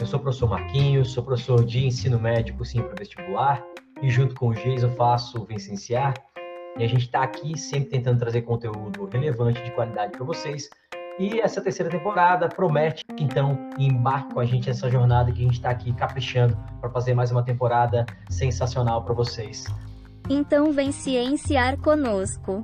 Eu sou o professor Marquinhos, sou professor de ensino médico sim para vestibular e junto com o Jason faço o Vicenciar. E a gente está aqui sempre tentando trazer conteúdo relevante de qualidade para vocês. E essa terceira temporada promete, então, embarque com a gente nessa jornada que a gente está aqui caprichando para fazer mais uma temporada sensacional para vocês. Então vem cienciar conosco.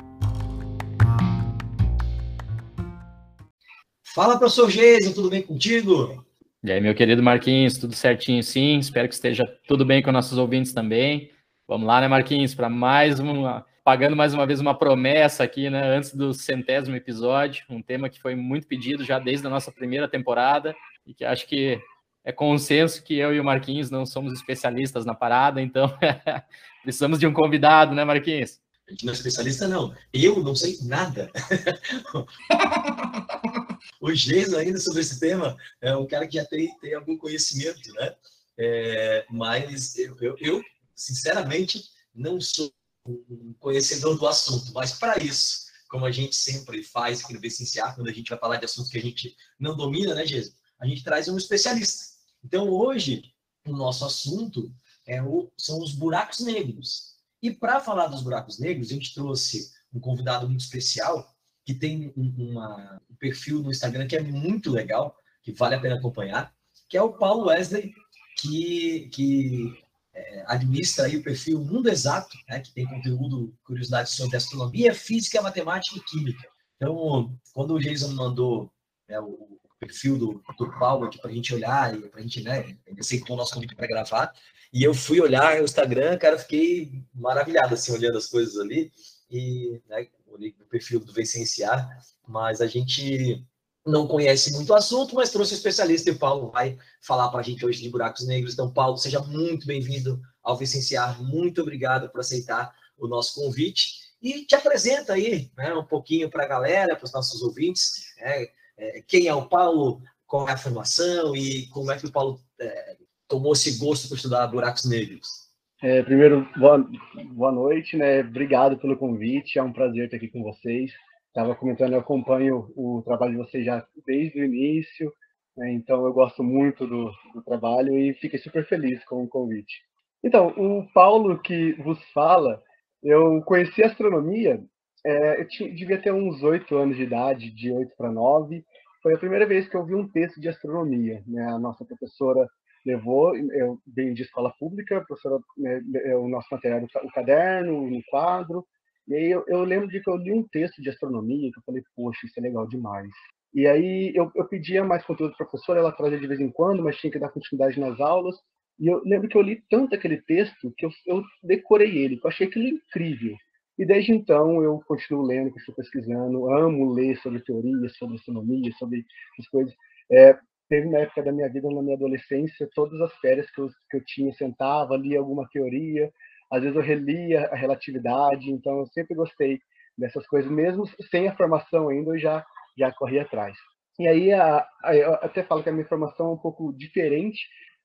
Fala, professor Geisa, tudo bem contigo? E aí, meu querido Marquinhos, tudo certinho sim? Espero que esteja tudo bem com nossos ouvintes também. Vamos lá, né, Marquinhos, para mais uma. Pagando mais uma vez uma promessa aqui, né, antes do centésimo episódio, um tema que foi muito pedido já desde a nossa primeira temporada e que acho que é consenso que eu e o Marquinhos não somos especialistas na parada, então precisamos de um convidado, né, Marquinhos? A gente não é especialista, não. Eu não sei nada. o Geis ainda sobre esse tema é um cara que já tem, tem algum conhecimento, né? É, mas eu, eu, eu, sinceramente, não sou um conhecedor do assunto. Mas para isso, como a gente sempre faz aqui no Vicenciar, quando a gente vai falar de assuntos que a gente não domina, né, Geis? A gente traz um especialista. Então, hoje, o nosso assunto é o, são os buracos negros. E para falar dos buracos negros, a gente trouxe um convidado muito especial, que tem um, uma, um perfil no Instagram que é muito legal, que vale a pena acompanhar, que é o Paulo Wesley, que, que é, administra aí o perfil Mundo Exato, né, que tem conteúdo, curiosidades sobre astronomia, física, matemática e química. Então, quando o Jason mandou né, o perfil do, do Paulo aqui para a gente olhar e para a gente, né, ele aceitou o nosso convite para gravar, e eu fui olhar o Instagram, cara, fiquei maravilhado, assim, olhando as coisas ali. E, né, olhei o perfil do Vicenciar, mas a gente não conhece muito o assunto, mas trouxe um especialista e o Paulo vai falar para a gente hoje de buracos negros. Então, Paulo, seja muito bem-vindo ao Vicenciar. Muito obrigado por aceitar o nosso convite. E te apresenta aí né, um pouquinho para a galera, para os nossos ouvintes, né, é, quem é o Paulo, qual é a formação e como é que o Paulo é, tomou esse gosto por estudar buracos negros? É, primeiro, boa, boa noite, né? Obrigado pelo convite, é um prazer estar aqui com vocês. Estava comentando, eu acompanho o trabalho de vocês já desde o início, né? então eu gosto muito do, do trabalho e fiquei super feliz com o convite. Então, o Paulo que vos fala, eu conheci astronomia, é, eu tinha, devia ter uns oito anos de idade, de oito para nove. Foi a primeira vez que eu vi um texto de astronomia. Né? A nossa professora levou, eu venho de escola pública, a professora, né, o nosso material, o caderno, o quadro, e aí eu, eu, lembro de que eu li um texto de astronomia, que eu falei, poxa, isso é legal demais. E aí eu, eu pedia mais conteúdo da professora, ela trazia de vez em quando, mas tinha que dar continuidade nas aulas, e eu lembro que eu li tanto aquele texto que eu, eu decorei ele, que eu achei aquilo incrível. E desde então eu continuo lendo, continuo pesquisando, amo ler sobre teorias, sobre astronomia, sobre as coisas. É, teve uma época da minha vida, na minha adolescência, todas as férias que eu, que eu tinha, sentava, lia alguma teoria, às vezes eu relia a relatividade, então eu sempre gostei dessas coisas, mesmo sem a formação ainda, eu já, já corri atrás. E aí, a, a, eu até falo que a minha formação é um pouco diferente,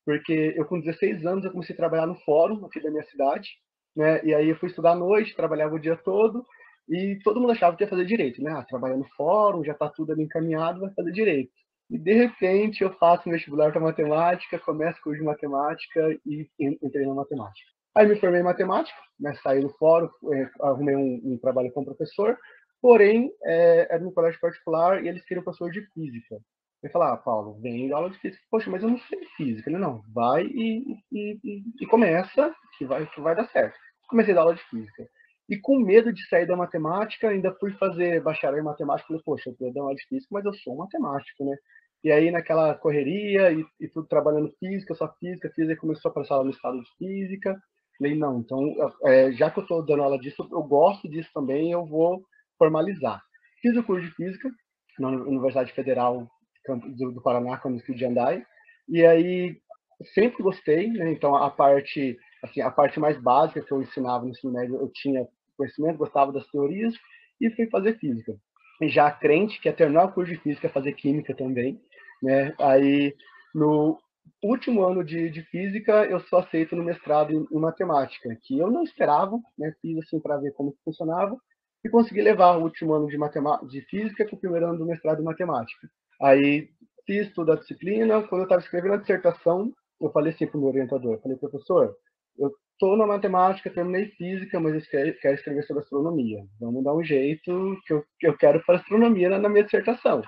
porque eu com 16 anos eu comecei a trabalhar no fórum aqui da minha cidade, né? E aí eu fui estudar à noite, trabalhava o dia todo, e todo mundo achava que ia fazer direito, né? Ah, trabalha no fórum, já está tudo ali encaminhado, vai fazer direito. E de repente eu faço um vestibular para matemática, começo curso de matemática e entrei na matemática. Aí me formei em matemática, né, saí do fórum, é, arrumei um, um, trabalho como professor, porém é, era um colégio particular e eles queriam professor de física. Ele falou, ah, Paulo, vem aula de física. Poxa, mas eu não sei física. Ele, não, vai e, e, e, e começa, que vai, que vai dar certo. Comecei a dar aula de física. E com medo de sair da matemática, ainda fui fazer bacharel em matemática. Falei, poxa, eu quero dar aula de física, mas eu sou matemático, né? E aí, naquela correria e, e tudo trabalhando física, só física, física, começou a passar no estado de física. Falei, não, então, é, já que eu estou dando aula disso, eu gosto disso também, eu vou formalizar. Fiz o curso de física na Universidade Federal do, Paraná, quando fui de Andai, e aí sempre gostei, né? Então, a parte, assim, a parte mais básica que eu ensinava no ensino médio, eu tinha conhecimento, gostava das teorias, e fui fazer física. E já crente que ia terminar o curso de física, fazer química também, né? Aí, no último ano de, de física, eu sou aceito no mestrado em, em matemática, que eu não esperava, né? Fiz assim para ver como funcionava e consegui levar o último ano de, de física com o primeiro ano do mestrado em matemática. Aí fiz toda a disciplina, quando eu estava escrevendo a dissertação, eu falei assim para o meu orientador, falei, professor, eu estou na matemática, terminei física, mas eu quero escrever sobre astronomia. Vamos dar um jeito que eu, que eu quero para astronomia na minha dissertação.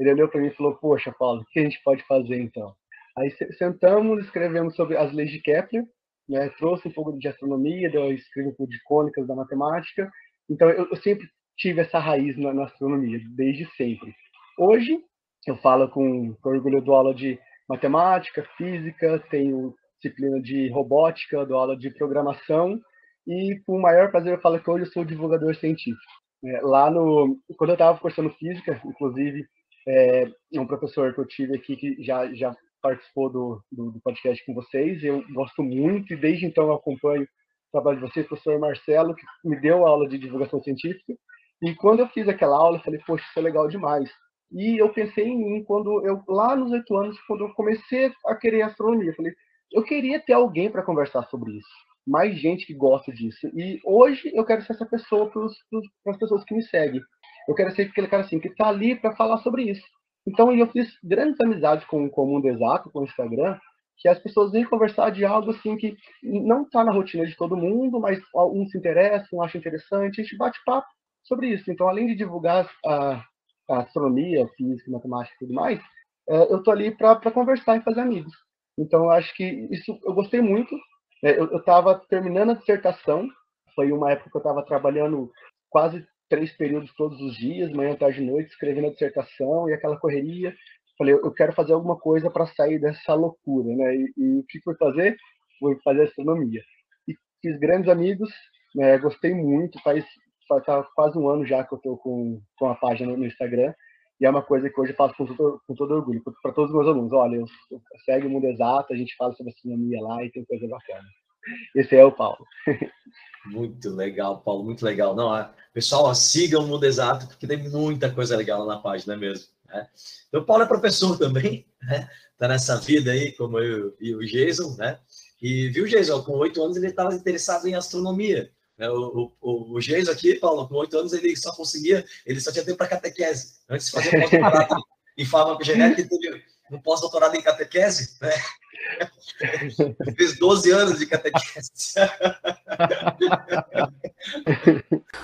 Ele olhou para mim e falou, poxa, Paulo, o que a gente pode fazer então? Aí sentamos, escrevemos sobre as leis de Kepler, né, trouxe um pouco de astronomia, eu escrevi um pouco de cônicas da matemática. Então, eu, eu sempre tive essa raiz na, na, astronomia, desde sempre. Hoje, eu falo com, com orgulho do aula de matemática, física, tenho disciplina de robótica, do aula de programação, e com o maior prazer eu falo que hoje eu sou divulgador científico. É, lá no, quando eu estava cursando física, inclusive, é, um professor que eu tive aqui que já, já participou do, do, do, podcast com vocês. Eu gosto muito e desde então eu acompanho o trabalho de vocês, professor Marcelo, que me deu aula de divulgação científica. E quando eu fiz aquela aula, eu falei, poxa, isso é legal demais. E eu pensei em mim quando eu, lá nos oito anos, quando eu comecei a querer astronomia. Eu falei, eu queria ter alguém para conversar sobre isso. Mais gente que gosta disso. E hoje eu quero ser essa pessoa para as pessoas que me seguem. Eu quero ser aquele cara assim, que está ali para falar sobre isso. Então, eu fiz grandes amizades com, com o mundo exato, com o Instagram, que as pessoas vêm conversar de algo assim que não está na rotina de todo mundo, mas um se interessa, um acha interessante, a gente bate papo sobre isso. Então, além de divulgar a, a astronomia, física, matemática e tudo mais, é, eu estou ali para conversar e fazer amigos. Então, eu acho que isso eu gostei muito. É, eu estava terminando a dissertação, foi uma época que eu estava trabalhando quase três períodos todos os dias, manhã, tarde e noite, escrevendo a dissertação e aquela correria. Falei, eu quero fazer alguma coisa para sair dessa loucura, né? E, e o que fui fazer? Fui fazer astronomia. E fiz grandes amigos, né? gostei muito, faz, faz tá quase um ano já que eu estou com, com a página no Instagram, e é uma coisa que hoje eu faço com todo, com todo orgulho, para todos os meus alunos. Olha, eu, eu segue o mundo exato, a gente fala sobre astronomia lá e tem coisa bacana. Esse é o Paulo. Muito legal, Paulo, muito legal. Não, pessoal, sigam o Mundo Exato, porque tem muita coisa legal na página mesmo. Né? Então, o Paulo é professor também, né? Tá nessa vida aí, como eu e o Jason, né? E viu, Jason, com oito anos ele estava interessado em astronomia. Né? O, o, o Jason aqui, Paulo, com oito anos ele só conseguia, ele só tinha tempo para catequese. Antes de fazer pós-doutorado em farmacogenética, ele teve um pós-doutorado em catequese, né? Fez 12 anos de catequese.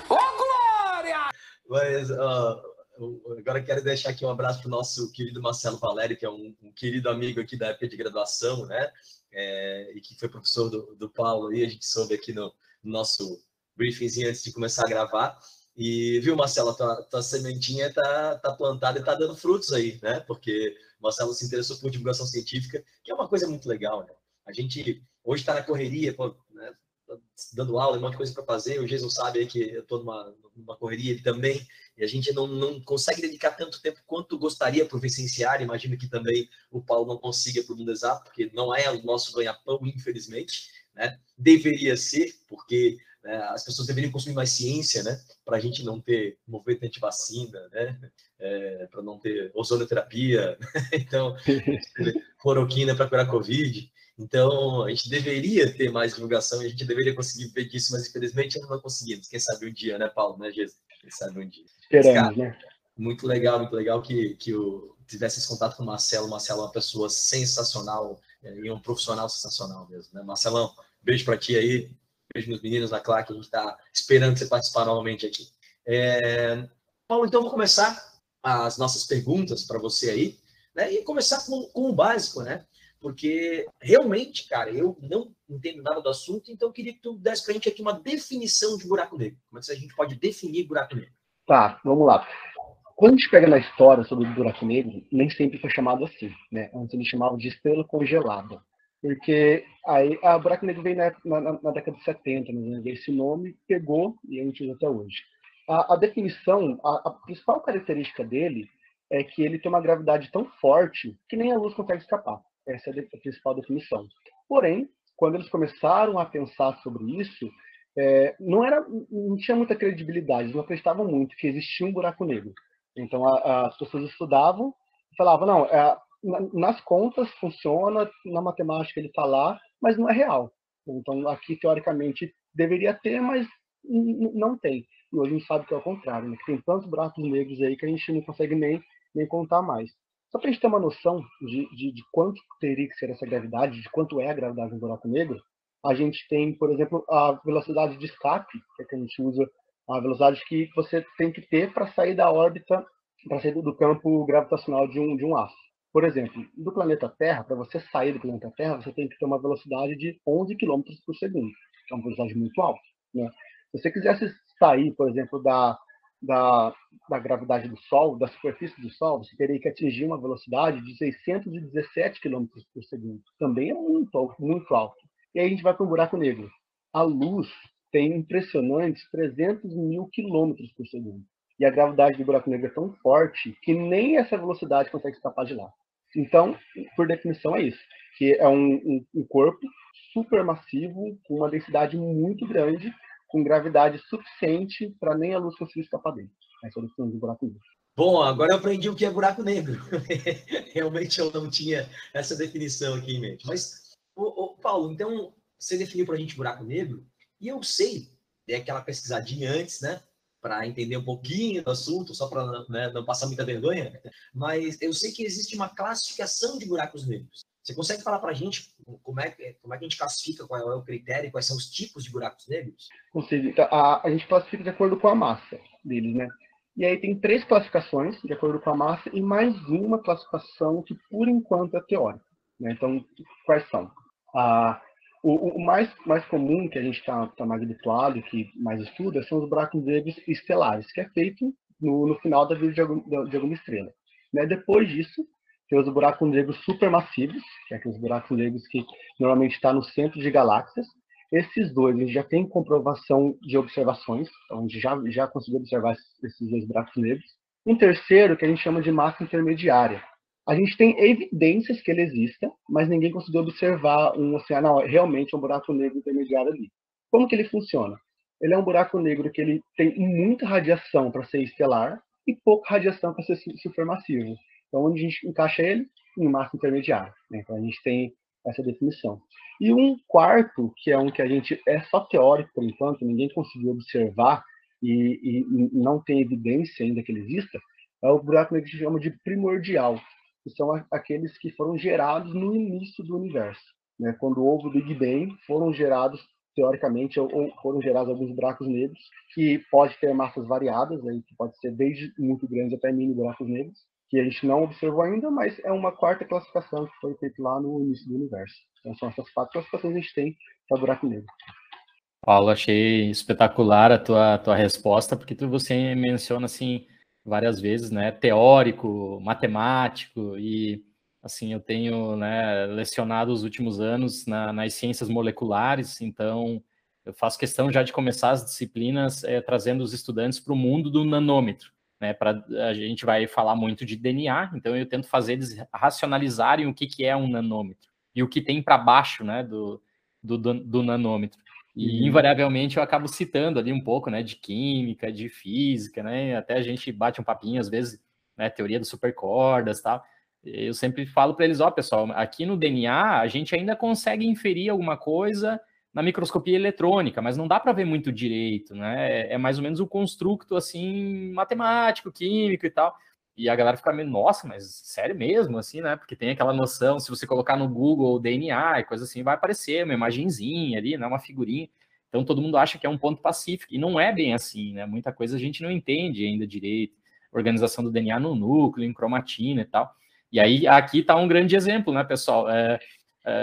Ô, Glória! Mas, uh, agora quero deixar aqui um abraço para o nosso querido Marcelo Valério, que é um, um, querido amigo aqui da época de graduação, né? É, e que foi professor do, do Paulo, e a gente soube aqui no, no nosso briefing antes de começar a gravar. E, viu, Marcelo, tua, tua sementinha tá, tá plantada e tá dando frutos aí, né? Porque Marcelo se interessou por divulgação científica, que é uma coisa muito legal, né? A gente hoje está na correria, pô, né? dando aula, um monte de coisa para fazer. O Jesus sabe aí que eu estou numa, numa correria também, e a gente não, não consegue dedicar tanto tempo quanto gostaria para o Vicenciário. Imagino que também o Paulo não consiga para o mundo exato, porque não é o nosso ganha-pão, infelizmente. Né? Deveria ser, porque né? As pessoas deveriam consumir mais ciência, né? Para a gente não ter movimento anti-vacina, né? É, para não ter ozonoterapia, então, cloroquina para curar Covid. Então, a gente deveria ter mais divulgação a gente deveria conseguir ver disso, mas infelizmente ainda não conseguimos. Quem sabe um dia, né, Paulo? Né, Jesus? Quem sabe um dia. Esperamos, né? Muito legal, muito legal que, que eu tivesse esse contato com o Marcelo. O Marcelo é uma pessoa sensacional é, e um profissional sensacional mesmo, né? Marcelão, beijo para ti aí. Beijo nos meninos da Claque, a gente está esperando você participar novamente aqui. É... Paulo, então vou começar as nossas perguntas para você aí. né? E começar com, com o básico, né? Porque realmente, cara, eu não entendo nada do assunto, então eu queria que tu desse pra gente aqui uma definição de buraco negro. Como é que a gente pode definir buraco negro? Tá, vamos lá. Quando a gente pega na história sobre o buraco negro, nem sempre foi chamado assim, né? Antes eles chamavam de estrela congelada. Porque aí a buraco negro veio na, na, na década de 70, né? esse nome pegou e a gente usa até hoje. A, a definição, a, a, principal característica dele é que ele tem uma gravidade tão forte que nem a luz consegue escapar. Essa é a principal definição. Porém, quando eles começaram a pensar sobre isso, é, não era, não tinha muita credibilidade, eles não acreditavam muito que existia um buraco negro. Então a, as pessoas estudavam e falavam, não, é, nas contas funciona, na matemática ele está lá, mas não é real. Então aqui teoricamente deveria ter, mas não tem. E hoje a gente sabe que é o contrário, né? que tem tantos buracos negros aí que a gente não consegue nem, nem contar mais. Só para a gente ter uma noção de, de, de, quanto teria que ser essa gravidade, de quanto é a gravidade do buraco negro, a gente tem, por exemplo, a velocidade de escape, que, é que a gente usa a velocidade que você tem que ter para sair da órbita, para sair do campo gravitacional de um, de um aço. Por exemplo, do planeta Terra, para você sair do planeta Terra, você tem que ter uma velocidade de 11 km por segundo, que é uma velocidade muito alta. Né? Se você quisesse sair, por exemplo, da, da, da gravidade do Sol, da superfície do Sol, você teria que atingir uma velocidade de 617 km por segundo. Também é muito, muito alto. E aí a gente vai para o buraco negro. A luz tem impressionantes 300 mil quilômetros por segundo. E a gravidade do buraco negro é tão forte que nem essa velocidade consegue escapar de lá. Então, por definição, é isso. Que é um, um, um corpo supermassivo, com uma densidade muito grande, com gravidade suficiente para nem a luz conseguir escapar dele. É a definição do buraco negro. Bom, agora eu aprendi o que é buraco negro. Realmente eu não tinha essa definição aqui em mente. Mas, ô, ô, Paulo, então você definiu para a gente buraco negro e eu sei, dei aquela pesquisadinha antes, né? Para entender um pouquinho do assunto, só para né, não passar muita vergonha, mas eu sei que existe uma classificação de buracos negros. Você consegue falar para a gente como é, como é que a gente classifica, qual é o critério, quais são os tipos de buracos negros? Consigo. Então, a, a gente classifica de acordo com a massa deles, né? E aí tem três classificações, de acordo com a massa, e mais uma classificação que, por enquanto, é teórica. Né? Então, quais são? A, o, o, mais, mais comum, que a gente está tá mais habituado, que mais estuda, são os buracos negros estelares, que é feito no, no final da vida de, algum, de alguma estrela. Né? Depois disso, tem os buracos negros supermassivos, que é aqueles buracos negros que normalmente estão tá no centro de galáxias. Esses dois, a gente já tem comprovação de observações, então a gente já, já conseguiu observar esses dois buracos negros. Um terceiro, que a gente chama de massa intermediária, a gente tem evidências que ele exista, mas ninguém conseguiu observar um oceano, não, realmente um buraco negro intermediário ali. Como que ele funciona? Ele é um buraco negro que ele tem muita radiação para ser estelar e pouca radiação para ser supermassivo. Então, onde a gente encaixa ele? Em massa intermediária. Né? Então, a gente tem essa definição. E um quarto, que é um que a gente é só teórico por enquanto, ninguém conseguiu observar e, e não tem evidência ainda que ele exista, é o buraco negro que a gente chama de primordial que são aqueles que foram gerados no início do universo. Né? Quando houve o Big Bang, foram gerados, teoricamente, ou foram gerados alguns buracos negros, que pode ter massas variadas, aí, que pode ser desde muito grandes até mini buracos negros, que a gente não observou ainda, mas é uma quarta classificação que foi feita lá no início do universo. Então são essas quatro classificações que a gente tem para buraco negro. Paulo, achei espetacular a tua, tua resposta, porque tu, você menciona assim várias vezes, né, teórico, matemático, e assim, eu tenho né, lecionado os últimos anos na, nas ciências moleculares, então eu faço questão já de começar as disciplinas é, trazendo os estudantes para o mundo do nanômetro, né, para a gente vai falar muito de DNA, então eu tento fazer eles racionalizarem o que, que é um nanômetro e o que tem para baixo, né, do, do, do nanômetro. E uhum. invariavelmente eu acabo citando ali um pouco, né, de química, de física, né? Até a gente bate um papinho às vezes, né, teoria das supercordas, tal. Eu sempre falo para eles, ó, pessoal, aqui no DNA a gente ainda consegue inferir alguma coisa na microscopia eletrônica, mas não dá para ver muito direito, né? É, é mais ou menos um construto assim matemático, químico e tal. E a galera fica meio, nossa, mas sério mesmo, assim, né? Porque tem aquela noção, se você colocar no Google DNA e coisa assim, vai aparecer uma imagenzinha ali, né? Uma figurinha. Então todo mundo acha que é um ponto pacífico, e não é bem assim, né? Muita coisa a gente não entende ainda direito. Organização do DNA no núcleo, em cromatina e tal. E aí, aqui está um grande exemplo, né, pessoal? É,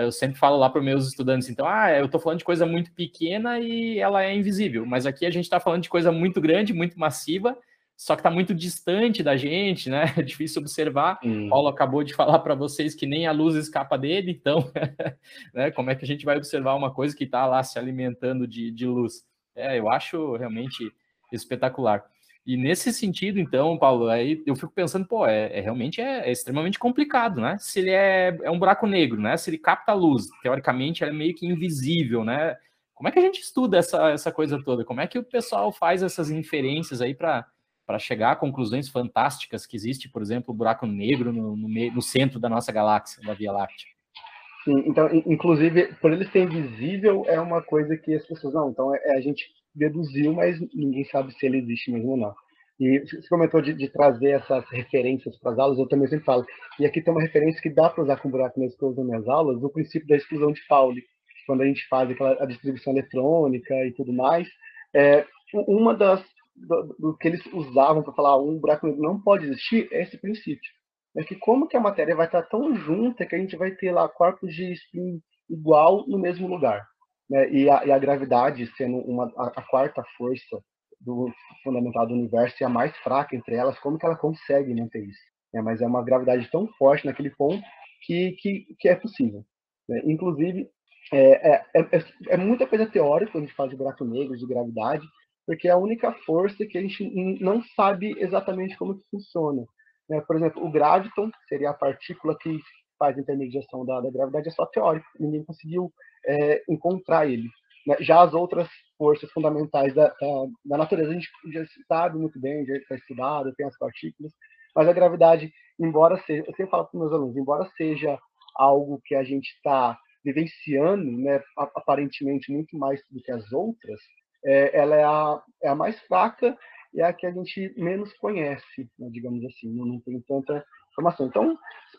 eu sempre falo lá para os meus estudantes, então, ah, eu estou falando de coisa muito pequena e ela é invisível, mas aqui a gente está falando de coisa muito grande, muito massiva, só que está muito distante da gente, né? É difícil observar. Hum. Paulo acabou de falar para vocês que nem a luz escapa dele, então, né, como é que a gente vai observar uma coisa que está lá se alimentando de, de luz? É, eu acho realmente espetacular. E nesse sentido, então, Paulo, aí eu fico pensando, pô, é, é realmente é, é, extremamente complicado, né? Se ele é, é um buraco negro, né? Se ele capta a luz, teoricamente, é meio que invisível, né? Como é que a gente estuda essa, essa coisa toda? Como é que o pessoal faz essas inferências aí para chegar a conclusões fantásticas que existe, por exemplo, o buraco negro no, no, meio, no centro da nossa galáxia, da Via Láctea? Sim, então, inclusive, por ele ser invisível, é uma coisa que as pessoas não. Então, é, é a gente deduziu, mas ninguém sabe se ele existe mesmo ou não. E você comentou de, de trazer essas referências para as aulas, eu também sempre falo. E aqui tem uma referência que dá para usar com buraco negro que eu uso nas minhas aulas, o princípio da exclusão de Pauli, quando a gente faz aquela, a distribuição eletrônica e tudo mais. É, uma das do, do que eles usavam para falar um buraco negro não pode existir é esse princípio. É que como que a matéria vai estar tão junta que a gente vai ter lá corpos de spin igual no mesmo lugar né? e, a, e, a, gravidade sendo uma, a, a, quarta força do fundamental do universo e a mais fraca entre elas, como que ela consegue manter isso? É, mas é uma gravidade tão forte naquele ponto que, que, que é possível. Né? Inclusive, é, é, é, é, muita coisa teórica quando a gente fala de buraco negro, de gravidade, porque é a única força que a gente não sabe exatamente como que funciona. Né? Por exemplo, o graviton, seria a partícula que faz a intermediação da, da gravidade, é só teórico. Ninguém conseguiu é, encontrar ele. Né? Já as outras forças fundamentais da, da, da, natureza a gente já sabe muito bem, já está estudado, tem as partículas, mas a gravidade, embora seja, eu sempre falo para meus alunos, embora seja algo que a gente está vivenciando, né, aparentemente muito mais do que as outras, é, ela é a, é a mais fraca é a que a gente menos conhece, né, digamos assim, não, não tem tanta informação. Então,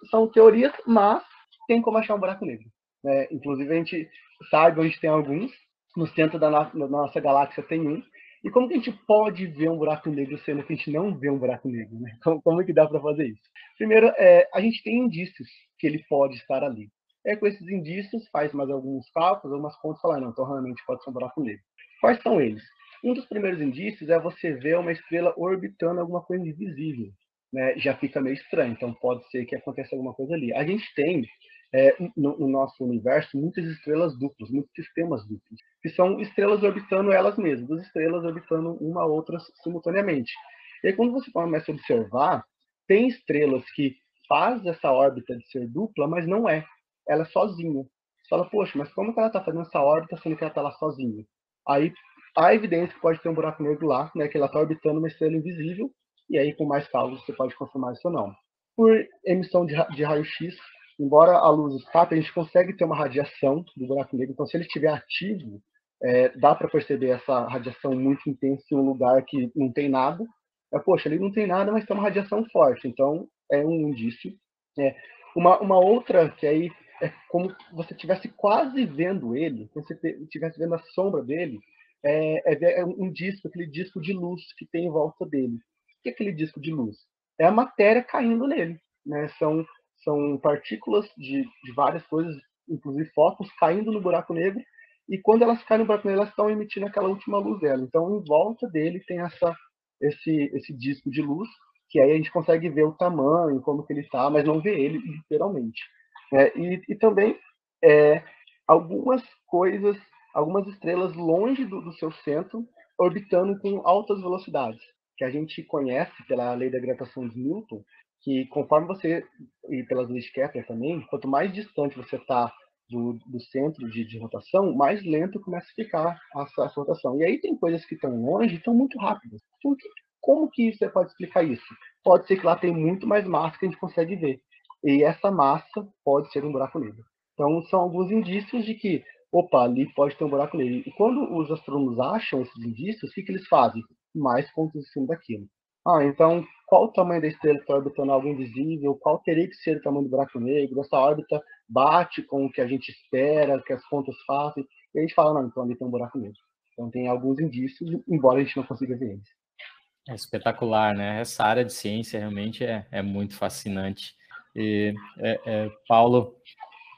são teorias, mas tem como achar um buraco negro. Né? Inclusive, a gente sabe onde tem alguns, no centro da, no da nossa galáxia tem um. E como que a gente pode ver um buraco negro sendo que a gente não vê um buraco negro? Né? Como, como é que dá para fazer isso? Primeiro, é, a gente tem indícios que ele pode estar ali. É com esses indícios, faz mais alguns cálculos, algumas contas, e fala, não, então realmente pode ser um buraco negro. Quais são eles? Um dos primeiros indícios é você ver uma estrela orbitando alguma coisa invisível. Né? Já fica meio estranho, então pode ser que aconteça alguma coisa ali. A gente tem é, no, no, nosso universo muitas estrelas duplas, muitos sistemas duplos, que são estrelas orbitando elas mesmas, duas estrelas orbitando uma a outra simultaneamente. E aí, quando você começa a observar, tem estrelas que faz essa órbita de ser dupla, mas não é. Ela é sozinha. Você fala, poxa, mas como que ela está fazendo essa órbita sendo que ela está lá sozinha? Aí há evidência que pode ter um buraco negro lá, né, que ela está orbitando uma estrela invisível, e aí com mais cálculos você pode confirmar isso ou não. Por emissão de, de raio-x, embora a luz escape, a gente consegue ter uma radiação do buraco negro. Então, se ele estiver ativo, é, dá para perceber essa radiação muito intensa em um lugar que não tem nada. É, poxa, ali não tem nada, mas tem uma radiação forte. Então, é um indício. É, uma, uma outra que aí é como você estivesse quase vendo ele, como você estivesse vendo a sombra dele, é, é, é, um disco, aquele disco de luz que tem em volta dele. O que é aquele disco de luz? É a matéria caindo nele. Né? São são partículas de, de várias coisas, inclusive fótons, caindo no buraco negro, e quando elas caem no buraco negro, elas estão emitindo aquela última luz dela. Então, em volta dele tem essa, esse, esse disco de luz, que aí a gente consegue ver o tamanho, como que ele está, mas não vê ele literalmente. É, e, e, também é, algumas coisas, algumas estrelas longe do, do seu centro, orbitando com altas velocidades, que a gente conhece pela lei da gravitação de Newton, que conforme você, e pelas leis de Kepler também, quanto mais distante você está do, do, centro de, de, rotação, mais lento começa a ficar a, a sua rotação. E aí tem coisas que estão longe e estão muito rápidas. Então, como que você pode explicar isso? Pode ser que lá tem muito mais massa que a gente consegue ver. E essa massa pode ser um buraco negro. Então, são alguns indícios de que, opa, ali pode ter um buraco negro. E quando os astrônomos acham esses indícios, o que, que eles fazem? Mais pontos em cima daquilo. Ah, então qual o tamanho da estrela que está orbitando algo invisível? Qual teria que ser o tamanho do buraco negro? Essa órbita bate com o que a gente espera, que as contas fazem? E a gente fala, não, então ali tem um buraco negro. Então tem alguns indícios, embora a gente não consiga ver eles. É espetacular, né? Essa área de ciência realmente é, é muito fascinante. E, é, é, Paulo,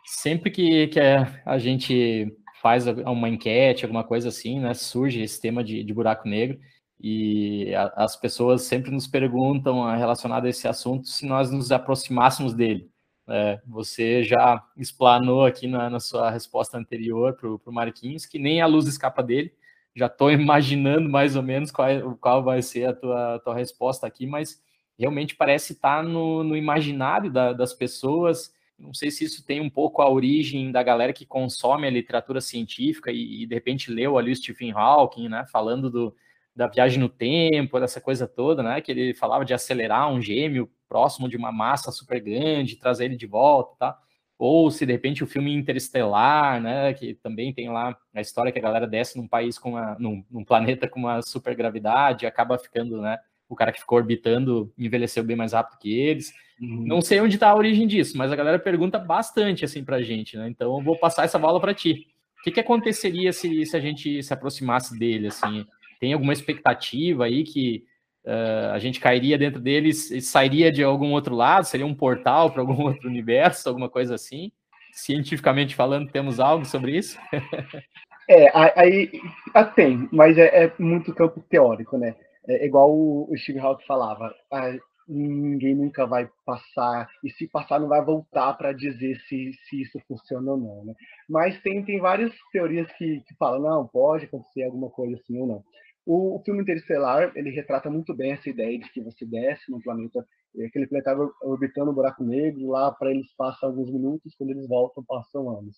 sempre que, que a gente faz uma enquete, alguma coisa assim, né, surge esse tema de, de buraco negro, e a, as pessoas sempre nos perguntam relacionado a esse assunto se nós nos aproximássemos dele. É, você já explanou aqui na, na sua resposta anterior para o Marquinhos que nem a luz escapa dele. Já estou imaginando mais ou menos qual, qual vai ser a tua, tua resposta aqui, mas realmente parece estar no, no imaginário da, das pessoas. Não sei se isso tem um pouco a origem da galera que consome a literatura científica e, e de repente leu ali o Stephen Hawking, né, falando do, da viagem no tempo, dessa coisa toda, né, que ele falava de acelerar um gêmeo próximo de uma massa super grande, trazer ele de volta, tá? Ou se de repente o filme Interestelar, né, que também tem lá a história que a galera desce num país com uma, num, num planeta com uma super gravidade, acaba ficando, né, o cara que ficou orbitando envelheceu bem mais rápido que eles. Uhum. Não sei onde está a origem disso, mas a galera pergunta bastante assim pra gente, né? Então eu vou passar essa bola para ti. O que, que aconteceria se, se a gente se aproximasse dele, assim? Tem alguma expectativa aí que uh, a gente cairia dentro deles e sairia de algum outro lado? Seria um portal para algum outro universo, alguma coisa assim? Cientificamente falando, temos algo sobre isso? é, aí ah, tem, mas é, é, muito campo teórico, né? É igual o, o Steve Hawking falava, ah, ninguém nunca vai passar, e se passar não vai voltar para dizer se, se isso funciona ou não, né? Mas tem, tem várias teorias que, que falam, não, pode acontecer alguma coisa assim ou não. O, o, filme Interestelar, ele retrata muito bem essa ideia de que você desce num planeta, aquele planeta orbitando um buraco negro, lá para eles passam alguns minutos, quando eles voltam passam anos.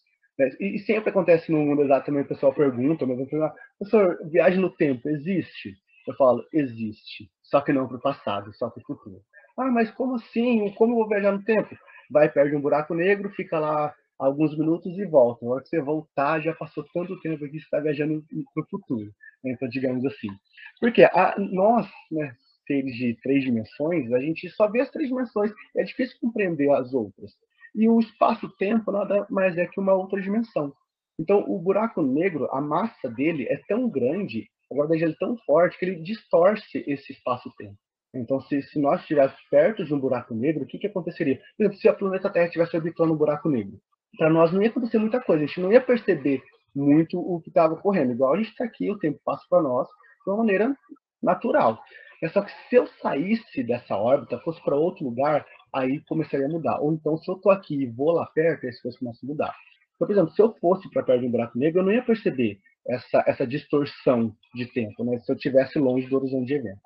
E, e sempre acontece no mundo exatamente, o pessoal pergunta, mas eu falo, professor, viagem no tempo existe? Eu falo, existe, só que não para o passado, só para o futuro. Ah, mas como assim? Como eu vou viajar no tempo? Vai, perde um buraco negro, fica lá alguns minutos e volta. Na hora que você voltar, já passou tanto tempo que você está viajando para o futuro. Né? Então, digamos assim. Porque a, nós, né, seres de três dimensões, a gente só vê as três dimensões. É difícil compreender as outras. E o espaço-tempo nada mais é que uma outra dimensão. Então, o buraco negro, a massa dele é tão grande, a gravidade é tão forte, que ele distorce esse espaço-tempo. Então, se, se nós estivéssemos perto de um buraco negro, o que, que aconteceria? Por exemplo, se a planeta Terra estivesse orbitando um buraco negro, para nós não ia acontecer muita coisa, a gente não ia perceber muito o que estava ocorrendo. Igual a gente está aqui, o tempo passa para nós de uma maneira natural. É só que se eu saísse dessa órbita, fosse para outro lugar, aí começaria a mudar. Ou então, se eu estou aqui e vou lá perto, as coisas começam a mudar. Então, por exemplo, se eu fosse para perto de um buraco negro, eu não ia perceber essa, essa distorção de tempo, né? Se eu estivesse longe do horizonte de eventos.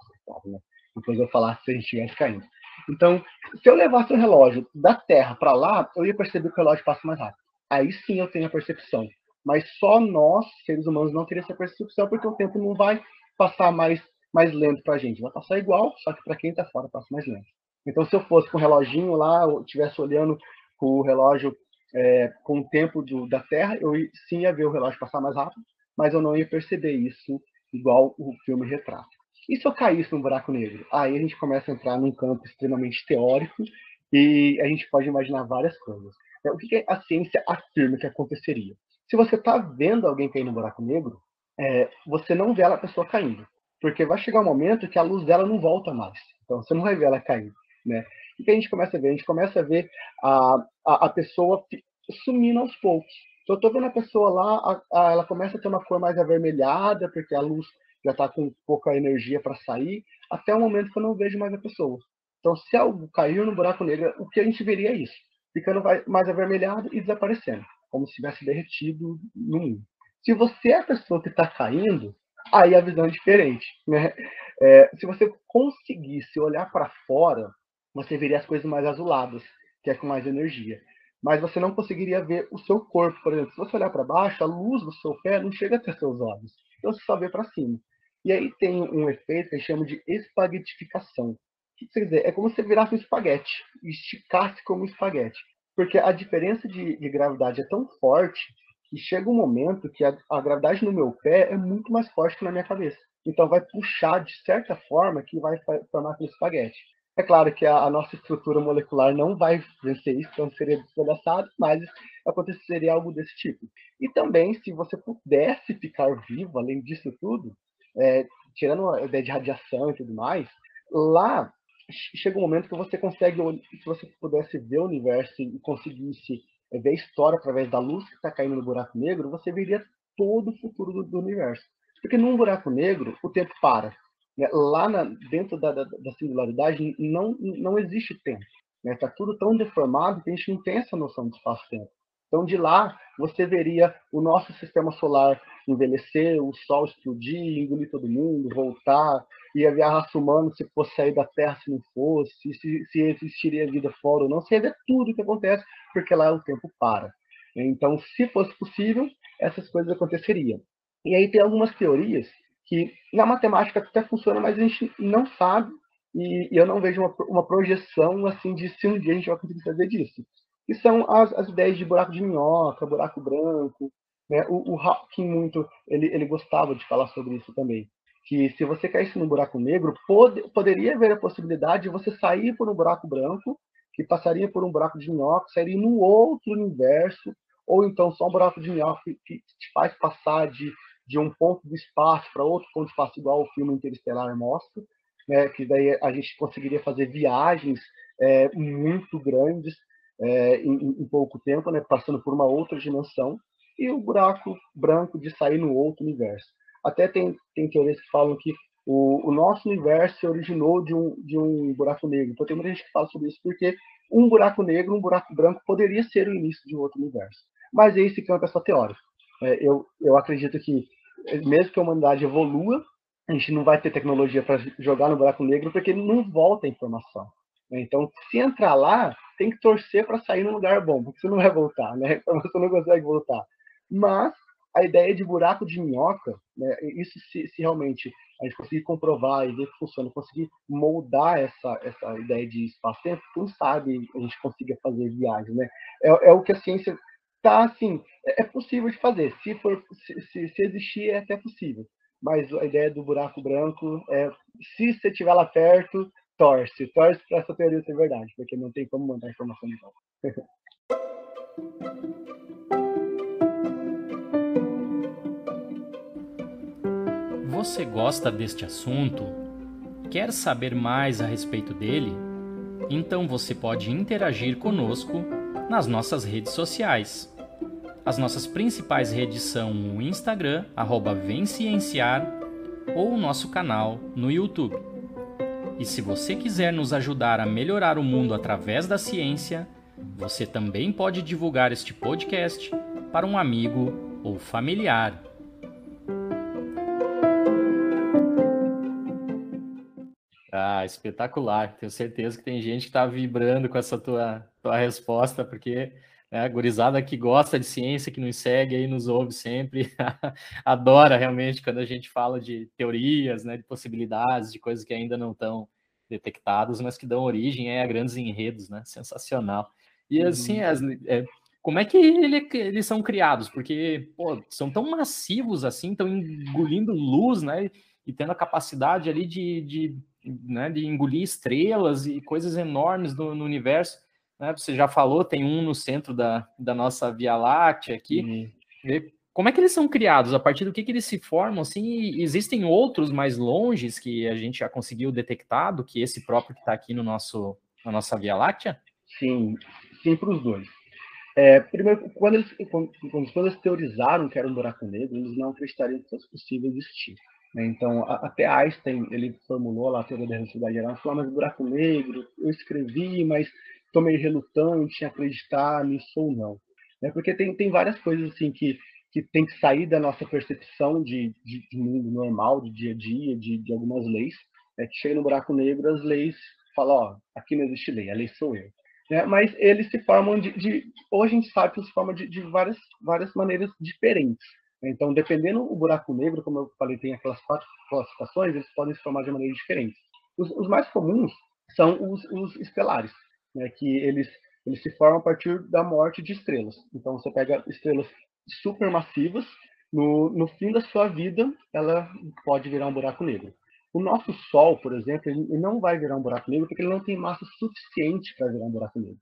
Né? Depois eu falasse se a gente estivesse caindo. Então, se eu levasse o relógio da Terra para lá, eu ia perceber que o relógio passa mais rápido. Aí sim eu tenho a percepção. Mas só nós, seres humanos, não teria essa percepção, porque o tempo não vai passar mais, mais lento para a gente. Vai passar igual, só que para quem está fora passa mais lento. Então, se eu fosse com o reloginho lá, eu estivesse olhando o relógio é, com o tempo do, da Terra, eu sim ia ver o relógio passar mais rápido, mas eu não ia perceber isso igual o filme retrata. E se eu caísse num buraco negro? Aí a gente começa a entrar num campo extremamente teórico e a gente pode imaginar várias coisas. É, o que a ciência afirma que aconteceria? Se você está vendo alguém cair no buraco negro, é, você não vê a pessoa caindo, porque vai chegar um momento que a luz dela não volta mais. Então você não vai ver ela cair, né? O que a gente começa a ver? A gente começa a ver a, a, a pessoa sumindo aos poucos. Se eu estou vendo a pessoa lá, a, a, ela começa a ter uma cor mais avermelhada, porque a luz já está com pouca energia para sair, até o momento que eu não vejo mais a pessoa. Então, se algo caiu no buraco negro, o que a gente veria é isso, ficando mais avermelhado e desaparecendo, como se tivesse derretido no mundo. Se você é a pessoa que está caindo, aí a visão é diferente. Né? É, se você conseguisse olhar para fora, você veria as coisas mais azuladas, que é com mais energia. Mas você não conseguiria ver o seu corpo, por exemplo. Se você olhar para baixo, a luz do seu pé não chega até seus olhos. Então você só vê para cima. E aí tem um efeito que chama de espaguetificação. O que quer dizer? É como se você virasse um espaguete, esticasse como um espaguete. Porque a diferença de, de gravidade é tão forte que chega um momento que a, a, gravidade no meu pé é muito mais forte que na minha cabeça. Então vai puxar de certa forma que vai formar aquele espaguete. É claro que a, a nossa estrutura molecular não vai vencer isso, então seria despedaçado, mas aconteceria algo desse tipo. E também, se você pudesse ficar vivo, além disso tudo, é, tirando a ideia de radiação e tudo mais, lá chega um momento que você consegue, se você pudesse ver o universo e conseguisse é, ver a história através da luz que está caindo no buraco negro, você veria todo o futuro do, do universo. Porque num buraco negro, o tempo para. Né? Lá na, dentro da, da, da, singularidade não, não existe tempo. Está né? Tá tudo tão deformado que a gente não tem essa noção de espaço-tempo. Então, de lá, você veria o nosso sistema solar envelhecer, o Sol explodir, engolir todo mundo, voltar, haver a raça humana se fosse sair da Terra, se não fosse, se, se existiria vida fora ou não, você ver tudo o que acontece, porque lá o tempo para. Então, se fosse possível, essas coisas aconteceriam. E aí tem algumas teorias que na matemática até funciona, mas a gente não sabe e, eu não vejo uma, uma projeção assim de se um dia a gente vai conseguir fazer disso que são as, as ideias de buraco de minhoca, buraco branco. Né? O, o Hawking muito, ele, ele gostava de falar sobre isso também. Que se você caísse no buraco negro, pode, poderia haver a possibilidade de você sair por um buraco branco, que passaria por um buraco de minhoca, sairia num outro universo, ou então só um buraco de minhoca que te faz passar de, de um ponto do espaço para outro ponto do espaço, igual o filme Interestelar mostra, né? que daí a gente conseguiria fazer viagens é, muito grandes é, em, em, pouco tempo, né, passando por uma outra dimensão, e o buraco branco de sair no outro universo. Até tem, tem teorias que falam que o, o nosso universo se originou de um, de um buraco negro. Então tem muita gente que fala sobre isso, porque um buraco negro, um buraco branco, poderia ser o início de um outro universo. Mas esse campo é só teórico. É, eu, eu acredito que, mesmo que a humanidade evolua, a gente não vai ter tecnologia para jogar no buraco negro, porque não volta a informação. Então, se entrar lá, tem que torcer para sair num lugar bom, porque você não vai voltar, né? Você não consegue voltar. Mas a ideia de buraco de minhoca, né, isso se, se, realmente a gente conseguir comprovar e ver que funciona, conseguir moldar essa, essa ideia de espaço-tempo, quem sabe a gente consiga fazer viagem, né? É, é o que a ciência tá assim, é, é possível de fazer. Se for, se, se, se, existir, é até possível. Mas a ideia do buraco branco é, se você estiver lá perto, torce, torce para essa teoria ser verdade, porque não tem como mandar informação de volta. Você gosta deste assunto? Quer saber mais a respeito dele? Então você pode interagir conosco nas nossas redes sociais. As nossas principais redes são o Instagram, arroba ou o nosso canal no YouTube. E se você quiser nos ajudar a melhorar o mundo através da ciência, você também pode divulgar este podcast para um amigo ou familiar. Ah, espetacular. Tenho certeza que tem gente que está vibrando com essa tua, tua resposta, porque né, a gurizada que gosta de ciência, que nos segue aí, nos ouve sempre, adora realmente quando a gente fala de teorias, né, de possibilidades, de coisas que ainda não estão detectados, mas que dão origem a grandes enredos, né? Sensacional. E assim, uhum. as, é, como é que ele, eles são criados? Porque pô, são tão massivos assim, estão engolindo luz, né? E tendo a capacidade ali de, de, né, de engolir estrelas e coisas enormes no, no universo. Né? Você já falou, tem um no centro da, da nossa Via Láctea aqui. Uhum. Como é que eles são criados? A partir do que, que eles se formam? Assim, existem outros mais longes que a gente já conseguiu detectar do que esse próprio que está aqui no nosso, na nossa Via Láctea? Sim, sim para os dois. É, primeiro, quando eles, quando, quando eles teorizaram que era um buraco negro, eles não acreditariam que fosse possível existir. Né? Então, até Einstein, ele formulou lá a teoria da relatividade geral, falou, mas buraco negro, eu escrevi, mas estou meio relutante em acreditar nisso ou não. Né? Porque tem, tem várias coisas assim que que tem que sair da nossa percepção de, de, de mundo normal, de dia a dia, de, de algumas leis. Né? Que chega no buraco negro, as leis falam, ó, aqui não existe lei, a lei sou eu. Né? Mas eles se formam de, de, hoje a gente sabe que se formam de, de várias, várias maneiras diferentes. Então, dependendo do buraco negro, como eu falei, tem aquelas quatro classificações, eles podem se formar de maneiras diferentes. Os, os mais comuns são os, os estelares, né? que eles, eles se formam a partir da morte de estrelas. Então, você pega estrelas supermassivas, no, no fim da sua vida, ela pode virar um buraco negro. O nosso Sol, por exemplo, ele não vai virar um buraco negro porque ele não tem massa suficiente para virar um buraco negro.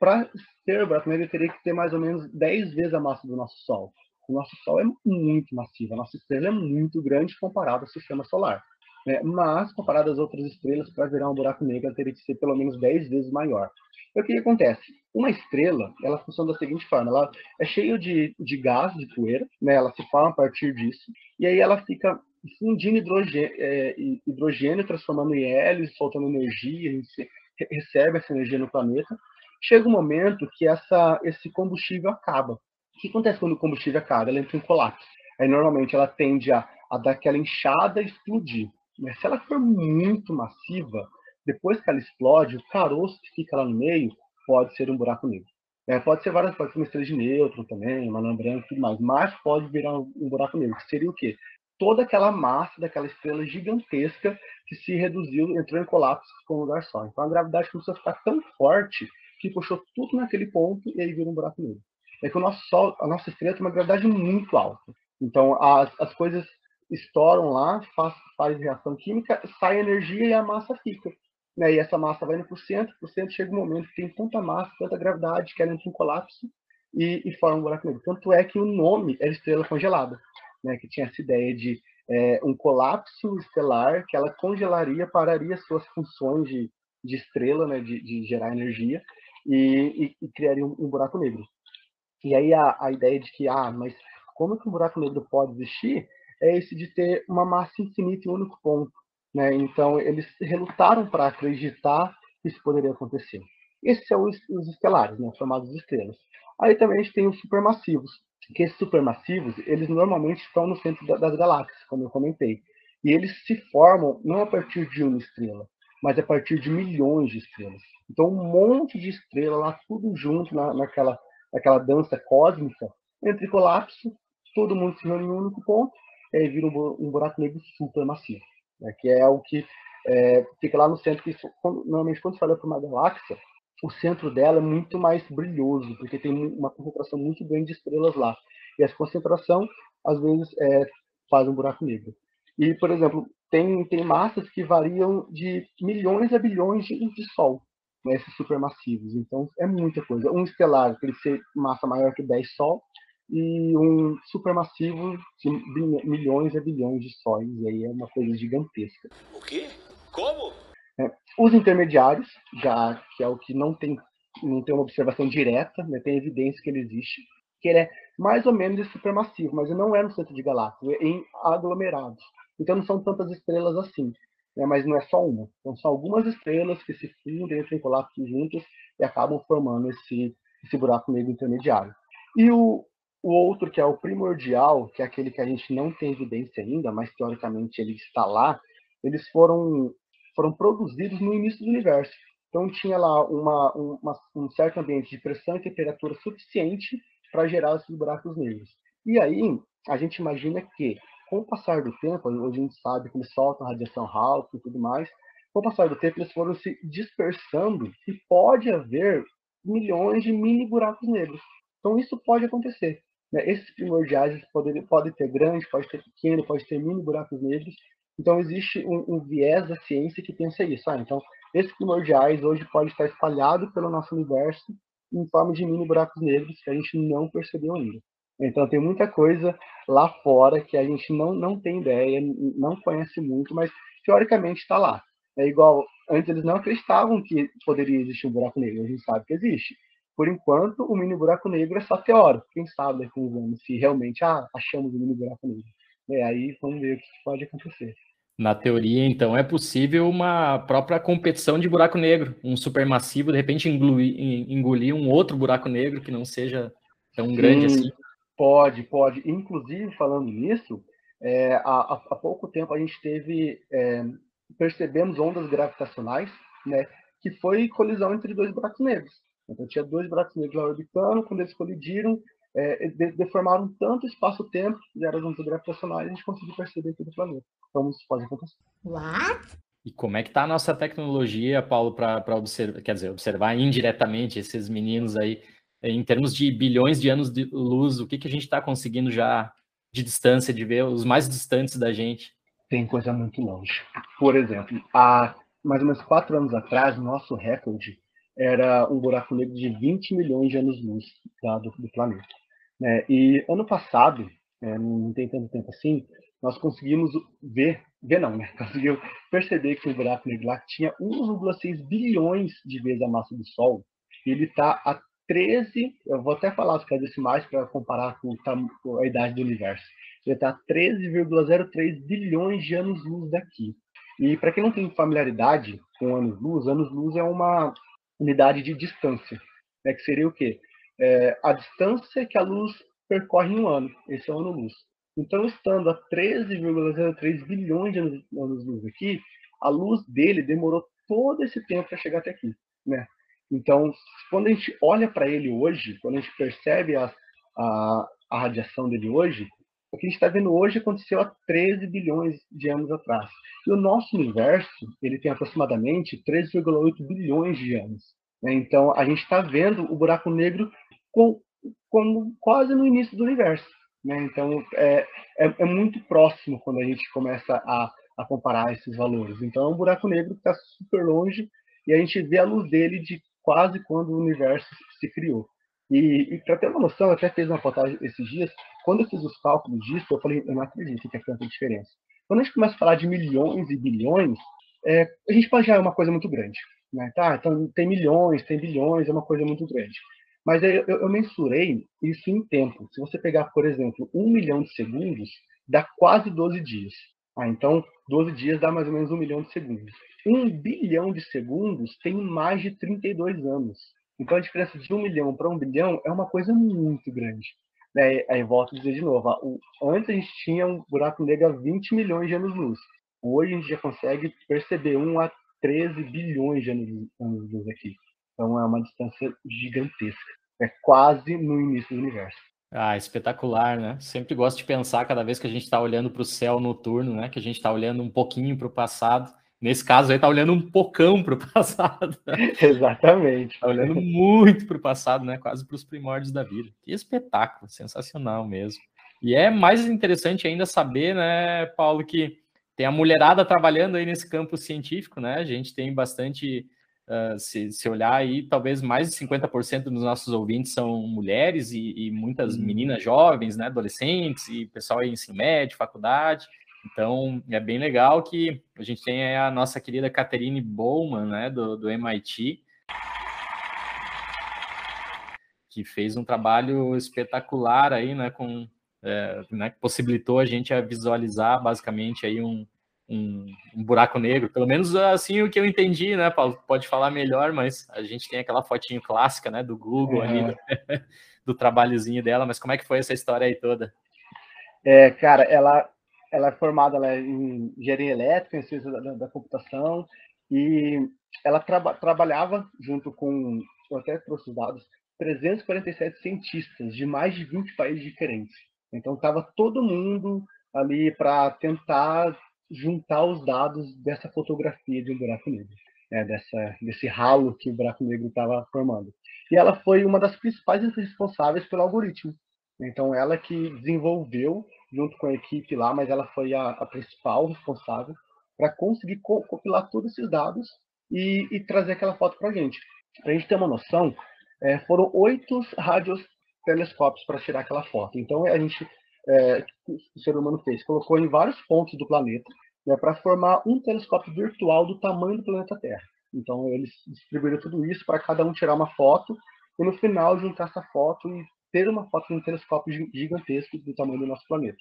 Para ser um buraco negro, ele teria que ter mais ou menos 10 vezes a massa do nosso Sol. O nosso Sol é muito massivo, a nossa estrela é muito grande comparado ao sistema solar. Né? mas comparado às outras estrelas, para virar um buraco negro, ela teria que ser pelo menos 10 vezes maior. E o que, acontece? Uma estrela, ela funciona da seguinte forma, ela é cheia de, de gás, de poeira, né? ela se forma a partir disso, e aí ela fica fundindo hidrogênio, é, hidrogênio transformando em hélio, soltando energia, a gente recebe essa energia no planeta. Chega um momento que essa, esse combustível acaba. O que acontece quando o combustível acaba? Ela entra em colapso. Aí, normalmente, ela tende a, a dar aquela inchada e explodir. Mas se ela for muito massiva, depois que ela explode, o caroço que fica lá no meio pode ser um buraco negro. É, pode ser várias, pode ser uma estrela de nêutron também, uma anã branca e tudo mais, mas pode virar um, um buraco negro, que seria o quê? Toda aquela massa daquela estrela gigantesca que se reduziu, entrou em colapso com um lugar só. Então a gravidade começou a ficar tão forte que puxou tudo naquele ponto e aí vira um buraco negro. É que o nosso Sol, a nossa estrela tem uma gravidade muito alta. Então as, as coisas estouram lá, faz, faz reação química, sai energia e a massa fica. Né? E essa massa vai indo por cento, por cento chega um momento que tem tanta massa, tanta gravidade, que ela entra em colapso e, e forma um buraco negro. Tanto é que o nome era estrela congelada, né? que tinha essa ideia de é, um colapso estelar que ela congelaria, pararia suas funções de, de estrela, né? de, de gerar energia, e, e, e criaria um, um, buraco negro. E aí a, a ideia de que, ah, mas como que um buraco negro pode existir? É esse de ter uma massa infinita em um único ponto. Né? Então, eles relutaram para acreditar que isso poderia acontecer. Esses são os, estelares, né? formados de estrelas. Aí também a gente tem os supermassivos, que esses supermassivos, eles normalmente estão no centro da, das galáxias, como eu comentei. E eles se formam não a partir de uma estrela, mas a partir de milhões de estrelas. Então, um monte de estrela lá, tudo junto na, naquela, naquela dança cósmica, entre colapso, todo mundo se reúne em um único ponto, e aí vira um, buraco negro supermassivo, né, que é o que é, fica lá no centro, que quando, normalmente quando se fala para uma galáxia, o centro dela é muito mais brilhoso, porque tem uma concentração muito grande de estrelas lá. E essa concentração, às vezes, é, faz um buraco negro. E, por exemplo, tem, tem massas que variam de milhões a bilhões de, de Sol, né, esses supermassivos. Então, é muita coisa. Um estelar, que ele ser massa maior que 10 Sol, e um supermassivo de milhões e bilhões de sóis, e aí é uma coisa gigantesca. O quê? Como? É, os intermediários, já que é o que não tem, não tem uma observação direta, né, tem evidência que ele existe, que ele é mais ou menos esse supermassivo, mas ele não é no centro de galáxias, é em aglomerados. Então não são tantas estrelas assim, né, mas não é só uma. Então são algumas estrelas que se fundem, entram em colapso juntas e acabam formando esse, esse buraco negro intermediário. E o, o outro, que é o primordial, que é aquele que a gente não tem evidência ainda, mas teoricamente ele está lá, eles foram, foram produzidos no início do universo. Então tinha lá uma, uma, um certo ambiente de pressão e temperatura suficiente para gerar esses buracos negros. E aí a gente imagina que, com o passar do tempo, hoje a gente sabe que eles soltam radiação Hawking e tudo mais, com o passar do tempo eles foram se dispersando e pode haver milhões de mini buracos negros. Então isso pode acontecer. Né? Esses primordiais podem, podem ter grande, pode ter pequeno, pode ter mini buracos negros. Então, existe um, um viés da ciência que pensa isso. Ah, então, esses primordiais hoje podem estar espalhados pelo nosso universo em forma de mini buracos negros que a gente não percebeu ainda. Então, tem muita coisa lá fora que a gente não, não tem ideia, não conhece muito, mas teoricamente está lá. É igual, antes eles não acreditavam que poderia existir um buraco negro, a gente sabe que existe por enquanto, o mini buraco negro é só teórico. Quem sabe daqui a uns anos se realmente ah, achamos o mini buraco negro. É, aí vamos ver o que pode acontecer. Na teoria, então, é possível uma própria competição de buraco negro, um supermassivo, de repente engolir, engolir um outro buraco negro que não seja tão Sim, grande assim. Pode, pode. Inclusive, falando nisso, é, há, há, pouco tempo a gente teve, é, percebemos ondas gravitacionais, né, que foi colisão entre dois buracos negros. Então tinha dois buracos negros lá orbitando, quando eles colidiram, é, deformaram tanto espaço-tempo, fizeram as ondas gravitacionais, a gente conseguiu perceber tudo o planeta. Então isso pode acontecer. What? E como é que está a nossa tecnologia, Paulo, para observar, quer dizer, observar indiretamente esses meninos aí, em termos de bilhões de anos de luz, o que, que a gente está conseguindo já de distância, de ver os mais distantes da gente? Tem coisa muito longe. Por exemplo, há mais ou menos quatro anos atrás, nosso recorde era um buraco negro de 20 milhões de anos-luz do, do, planeta. É, e ano passado, é, não tem tanto tempo assim, nós conseguimos ver, ver não, né? Conseguiu perceber que o buraco negro lá tinha 1,6 bilhões de vezes a massa do Sol. E ele está a 13, eu vou até falar os decimais para comparar com, com a idade do universo. Ele está a 13,03 bilhões de anos-luz daqui. E para quem não tem familiaridade com anos-luz, anos-luz é uma unidade de distância, né, que seria o quê? É, a distância que a luz percorre em um ano, esse é o ano-luz. Então, estando a 13,03 bilhões de anos-luz aqui, a luz dele demorou todo esse tempo para chegar até aqui, né? Então, quando a gente olha para ele hoje, quando a gente percebe a, a, a radiação dele hoje, o que a gente está vendo hoje aconteceu há 13 bilhões de anos atrás. E o nosso universo, ele tem aproximadamente 3,8 bilhões de anos. Né? Então, a gente está vendo o buraco negro com, como quase no início do universo. Né? Então, é, é, é, muito próximo quando a gente começa a, a comparar esses valores. Então, é um buraco negro que está super longe e a gente vê a luz dele de quase quando o universo se criou. E, e para ter uma noção, eu até fiz uma foto esses dias, quando eu fiz os cálculos disso, eu falei, eu não acredito que é tanta diferença. Quando a gente começa a falar de milhões e bilhões, é, a gente pode já é uma coisa muito grande. Né? Tá, então tem milhões, tem bilhões, é uma coisa muito grande. Mas eu, eu, mensurei isso em tempo. Se você pegar, por exemplo, um milhão de segundos, dá quase 12 dias. Ah, então, 12 dias dá mais ou menos um milhão de segundos. Um bilhão de segundos tem mais de 32 anos. Então, a diferença de um milhão para um bilhão é uma coisa muito grande. Né? Aí, volto a dizer de novo, o, antes a gente tinha um buraco negro a 20 milhões de anos-luz. Hoje a gente já consegue perceber 1 a 13 bilhões de anos-luz aqui. Então é uma distância gigantesca. É quase no início do universo. Ah, espetacular, né? Sempre gosto de pensar cada vez que a gente está olhando para o céu noturno, né? Que a gente está olhando um pouquinho para o passado. Nesse caso aí, está olhando um pocão para o passado. Exatamente. Está olhando muito para o passado, né? Quase para os primórdios da vida. Que espetáculo, sensacional mesmo. E é mais interessante ainda saber, né, Paulo, que tem a mulherada trabalhando aí nesse campo científico, né? A gente tem bastante Uh, se, se, olhar aí, talvez mais de 50% dos nossos ouvintes são mulheres e, e muitas uhum. meninas jovens, né, adolescentes e pessoal em ensino médio, faculdade. Então, é bem legal que a gente tem a nossa querida Catherine Bowman, né, do, do MIT, que fez um trabalho espetacular aí, né, com, é, né, que possibilitou a gente a visualizar basicamente aí um, um, um, buraco negro, pelo menos assim o que eu entendi, né, Paulo? Pode falar melhor, mas a gente tem aquela fotinho clássica, né, do Google é. ali, do, do, trabalhozinho dela, mas como é que foi essa história aí toda? É, cara, ela, ela é formada ela é em engenharia elétrica, em ciência da, da computação, e ela traba, trabalhava junto com, eu até trouxe os dados, 347 cientistas de mais de 20 países diferentes. Então, estava todo mundo ali para tentar juntar os dados dessa fotografia de um buraco negro, né, dessa, desse ralo que o buraco negro estava formando. E ela foi uma das principais responsáveis pelo algoritmo. Então, ela que desenvolveu, junto com a equipe lá, mas ela foi a, a principal responsável para conseguir compilar todos esses dados e, e trazer aquela foto para a gente. Para a gente ter uma noção, é, foram oito rádios telescópios para tirar aquela foto. Então, a gente é, o ser humano fez. Colocou em vários pontos do planeta né, para formar um telescópio virtual do tamanho do planeta Terra. Então, eles distribuíram tudo isso para cada um tirar uma foto e, no final, juntar essa foto e ter uma foto de um telescópio gigantesco do tamanho do nosso planeta.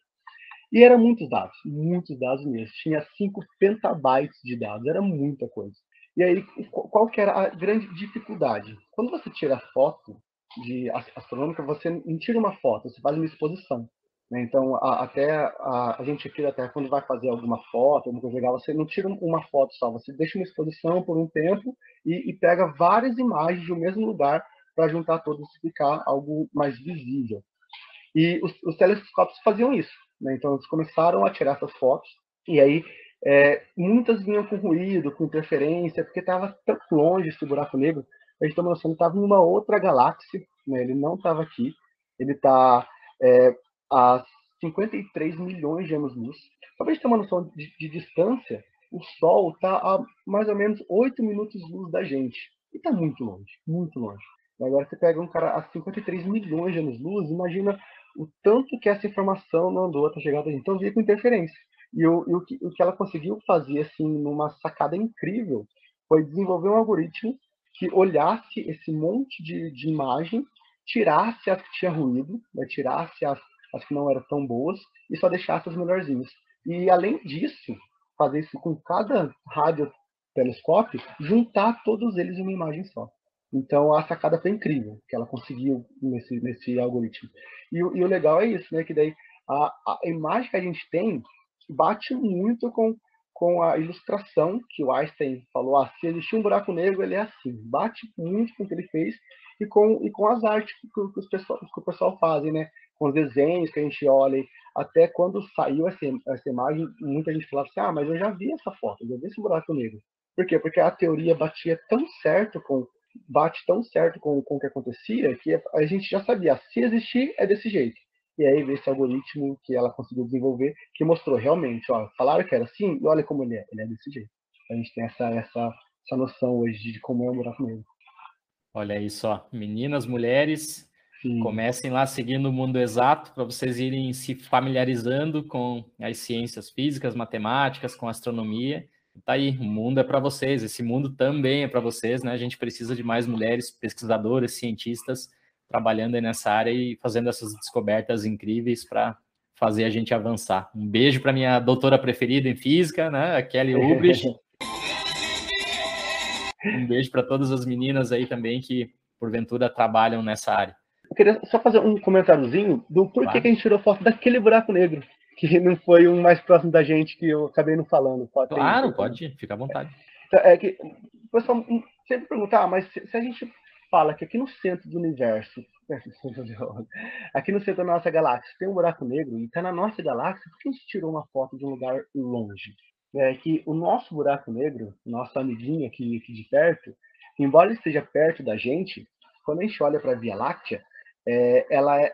E eram muitos dados, muitos dados mesmo. Tinha 5 petabytes de dados, era muita coisa. E aí, qual que era a grande dificuldade? Quando você tira foto de astronômica, você não tira uma foto, você faz uma exposição. Né? Então, a, até a, a, gente aqui, até quando vai fazer alguma foto, alguma coisa legal, você não tira uma foto só, você deixa uma exposição por um tempo e, e pega várias imagens do mesmo lugar para juntar todas e ficar algo mais visível. E os, os telescópios faziam isso. Né? Então, eles começaram a tirar essas fotos e aí é, muitas vinham com ruído, com interferência, porque estava tão longe esse buraco negro. A gente está que estava em uma outra galáxia, né? ele não estava aqui, ele está é, a 53 milhões de anos-luz. Para a gente ter uma noção de, de distância, o Sol está a mais ou menos 8 minutos-luz da gente. E está muito longe, muito longe. Agora você pega um cara a 53 milhões de anos-luz, imagina o tanto que essa informação não andou até chegar a gente. Então, via com interferência. E, o, e o, que, o que ela conseguiu fazer, assim, numa sacada incrível, foi desenvolver um algoritmo que olhasse esse monte de, de imagem, tirasse as que tinha ruído, né, tirasse as, as que não eram tão boas e só deixasse as melhorzinhas. E, além disso, fazer isso com cada rádio telescópio, juntar todos eles em uma imagem só. Então a sacada foi incrível que ela conseguiu nesse, nesse algoritmo. E, e o legal é isso, né? Que daí a, a imagem que a gente tem bate muito com, com a ilustração que o Einstein falou. Ah, se existir um buraco negro, ele é assim. Bate muito com o que ele fez e com, e com as artes que, que, os pessoal, que o pessoal fazem, né? Com os desenhos que a gente olha. Até quando saiu essa, essa imagem, muita gente falava assim: ah, mas eu já vi essa foto, eu já vi esse buraco negro. Por quê? Porque a teoria batia tão certo com bate tão certo com, com o que acontecia que a gente já sabia, se existir, é desse jeito. E aí veio esse algoritmo que ela conseguiu desenvolver, que mostrou realmente, ó, falaram que era assim, e olha como ele é, ele é desse jeito. A gente tem essa, essa, essa noção hoje de como é o buraco negro. Olha aí só, meninas, mulheres, Sim. comecem lá seguindo o mundo exato para vocês irem se familiarizando com as ciências físicas, matemáticas, com astronomia tá aí, o mundo é para vocês, esse mundo também é para vocês, né? A gente precisa de mais mulheres pesquisadoras, cientistas trabalhando aí nessa área e fazendo essas descobertas incríveis para fazer a gente avançar. Um beijo para minha doutora preferida em física, né, a Kelly Ubrich. um beijo para todas as meninas aí também que porventura trabalham nessa área. Eu queria só fazer um comentáriozinho do porquê claro. que a gente tirou foto daquele buraco negro que não foi um mais próximo da gente que eu acabei não falando. Pode claro, pode, fica à vontade. É, é que o pessoal sempre pergunta, ah, mas se, se, a gente fala que aqui no centro do universo, aqui no centro da nossa galáxia tem um buraco negro e está na nossa galáxia, por que a gente tirou uma foto de um lugar longe? É que o nosso buraco negro, nosso amiguinho aqui, aqui de perto, embora ele esteja perto da gente, quando a gente olha para a Via Láctea, é, ela é,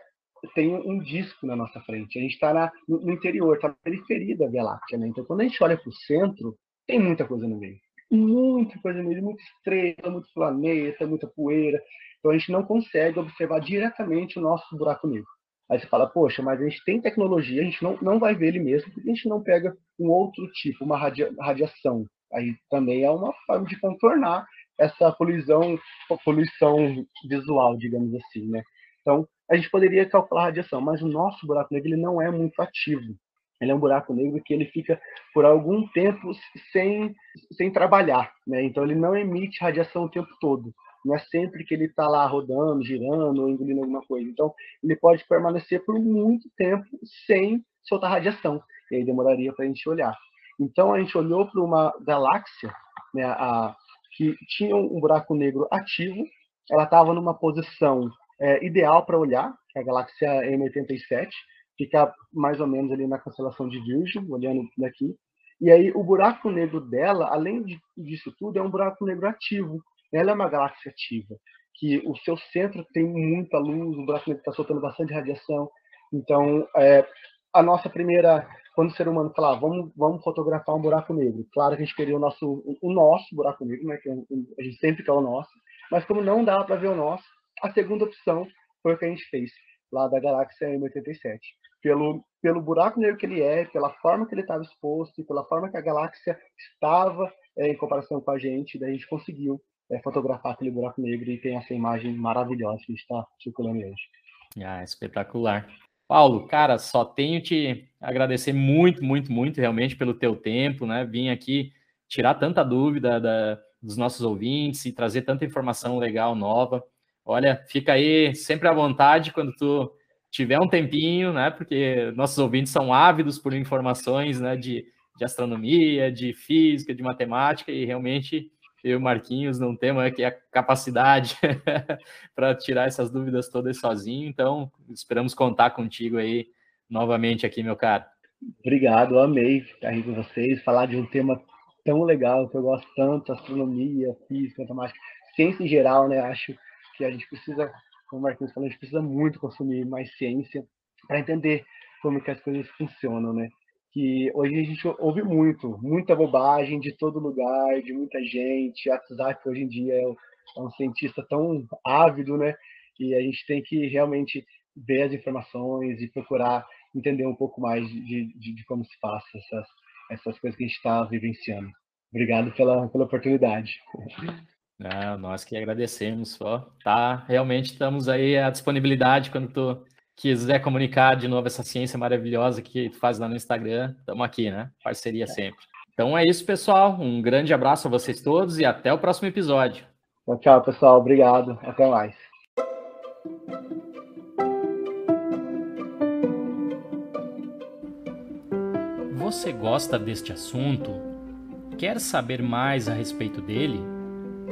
tem um disco na nossa frente. A gente está no, interior, está na periferia da Via Láctea, né? Então, quando a gente olha para o centro, tem muita coisa no meio. Muita coisa no meio, muita estrela, muito planeta, muita poeira. Então, a gente não consegue observar diretamente o nosso buraco negro. Aí você fala, poxa, mas a gente tem tecnologia, a gente não, não vai ver ele mesmo, porque a gente não pega um outro tipo, uma radia, radiação. Aí também é uma forma de contornar essa poluição, poluição visual, digamos assim, né? Então, a gente poderia calcular a radiação, mas o nosso buraco negro ele não é muito ativo. Ele é um buraco negro que ele fica por algum tempo sem, sem trabalhar, né? Então ele não emite radiação o tempo todo. Não é sempre que ele está lá rodando, girando ou engolindo alguma coisa. Então ele pode permanecer por muito tempo sem soltar radiação. E aí demoraria para a gente olhar. Então a gente olhou para uma galáxia, né, a, que tinha um buraco negro ativo. Ela estava numa posição é, ideal para olhar, que é a galáxia M87, fica mais ou menos ali na constelação de Virgem, olhando daqui. E aí o buraco negro dela, além de, disso tudo, é um buraco negro ativo. Ela é uma galáxia ativa, que o seu centro tem muita luz, o buraco negro está soltando bastante radiação. Então, é, a nossa primeira, quando o ser humano fala, ah, vamos, vamos fotografar um buraco negro, claro que a gente queria o nosso, o nosso buraco negro, né, que é a gente sempre quer o nosso, mas como não dá para ver o nosso, a segunda opção foi o que a gente fez lá da galáxia M87. Pelo, pelo buraco negro que ele é, pela forma que ele estava exposto e pela forma que a galáxia estava é, em comparação com a gente, daí a gente conseguiu é, fotografar aquele buraco negro e tem essa imagem maravilhosa que está circulando hoje. Ah, espetacular. Paulo, cara, só tenho te agradecer muito, muito, muito realmente pelo teu tempo, né? Vim aqui tirar tanta dúvida da, dos nossos ouvintes e trazer tanta informação legal, nova. Olha, fica aí sempre à vontade quando tu tiver um tempinho, né? Porque nossos ouvintes são ávidos por informações, né? De, de astronomia, de física, de matemática e realmente eu e Marquinhos não temos aqui a capacidade para tirar essas dúvidas todas sozinho. Então, esperamos contar contigo aí novamente aqui, meu caro. Obrigado, amei estar aí com vocês, falar de um tema tão legal que eu gosto tanto, astronomia, física, matemática, ciência em geral, né? Acho que a gente precisa, como o Marquinhos falou, a gente precisa muito consumir mais ciência para entender como que as coisas funcionam, né? Que hoje a gente ouve muito, muita bobagem de todo lugar, de muita gente. WhatsApp hoje em dia é um cientista tão ávido, né? E a gente tem que realmente ver as informações e procurar entender um pouco mais de, de, de como se faz essas, essas coisas que a gente está vivenciando. Obrigado pela, pela oportunidade. Ah, nós que agradecemos, ó. Tá, realmente estamos aí à disponibilidade quando tu quiser comunicar de novo essa ciência maravilhosa que tu faz lá no Instagram, estamos aqui, né? Parceria sempre. Então é isso, pessoal. Um grande abraço a vocês todos e até o próximo episódio. Tchau, tchau pessoal. Obrigado. Até mais. Você gosta deste assunto? Quer saber mais a respeito dele?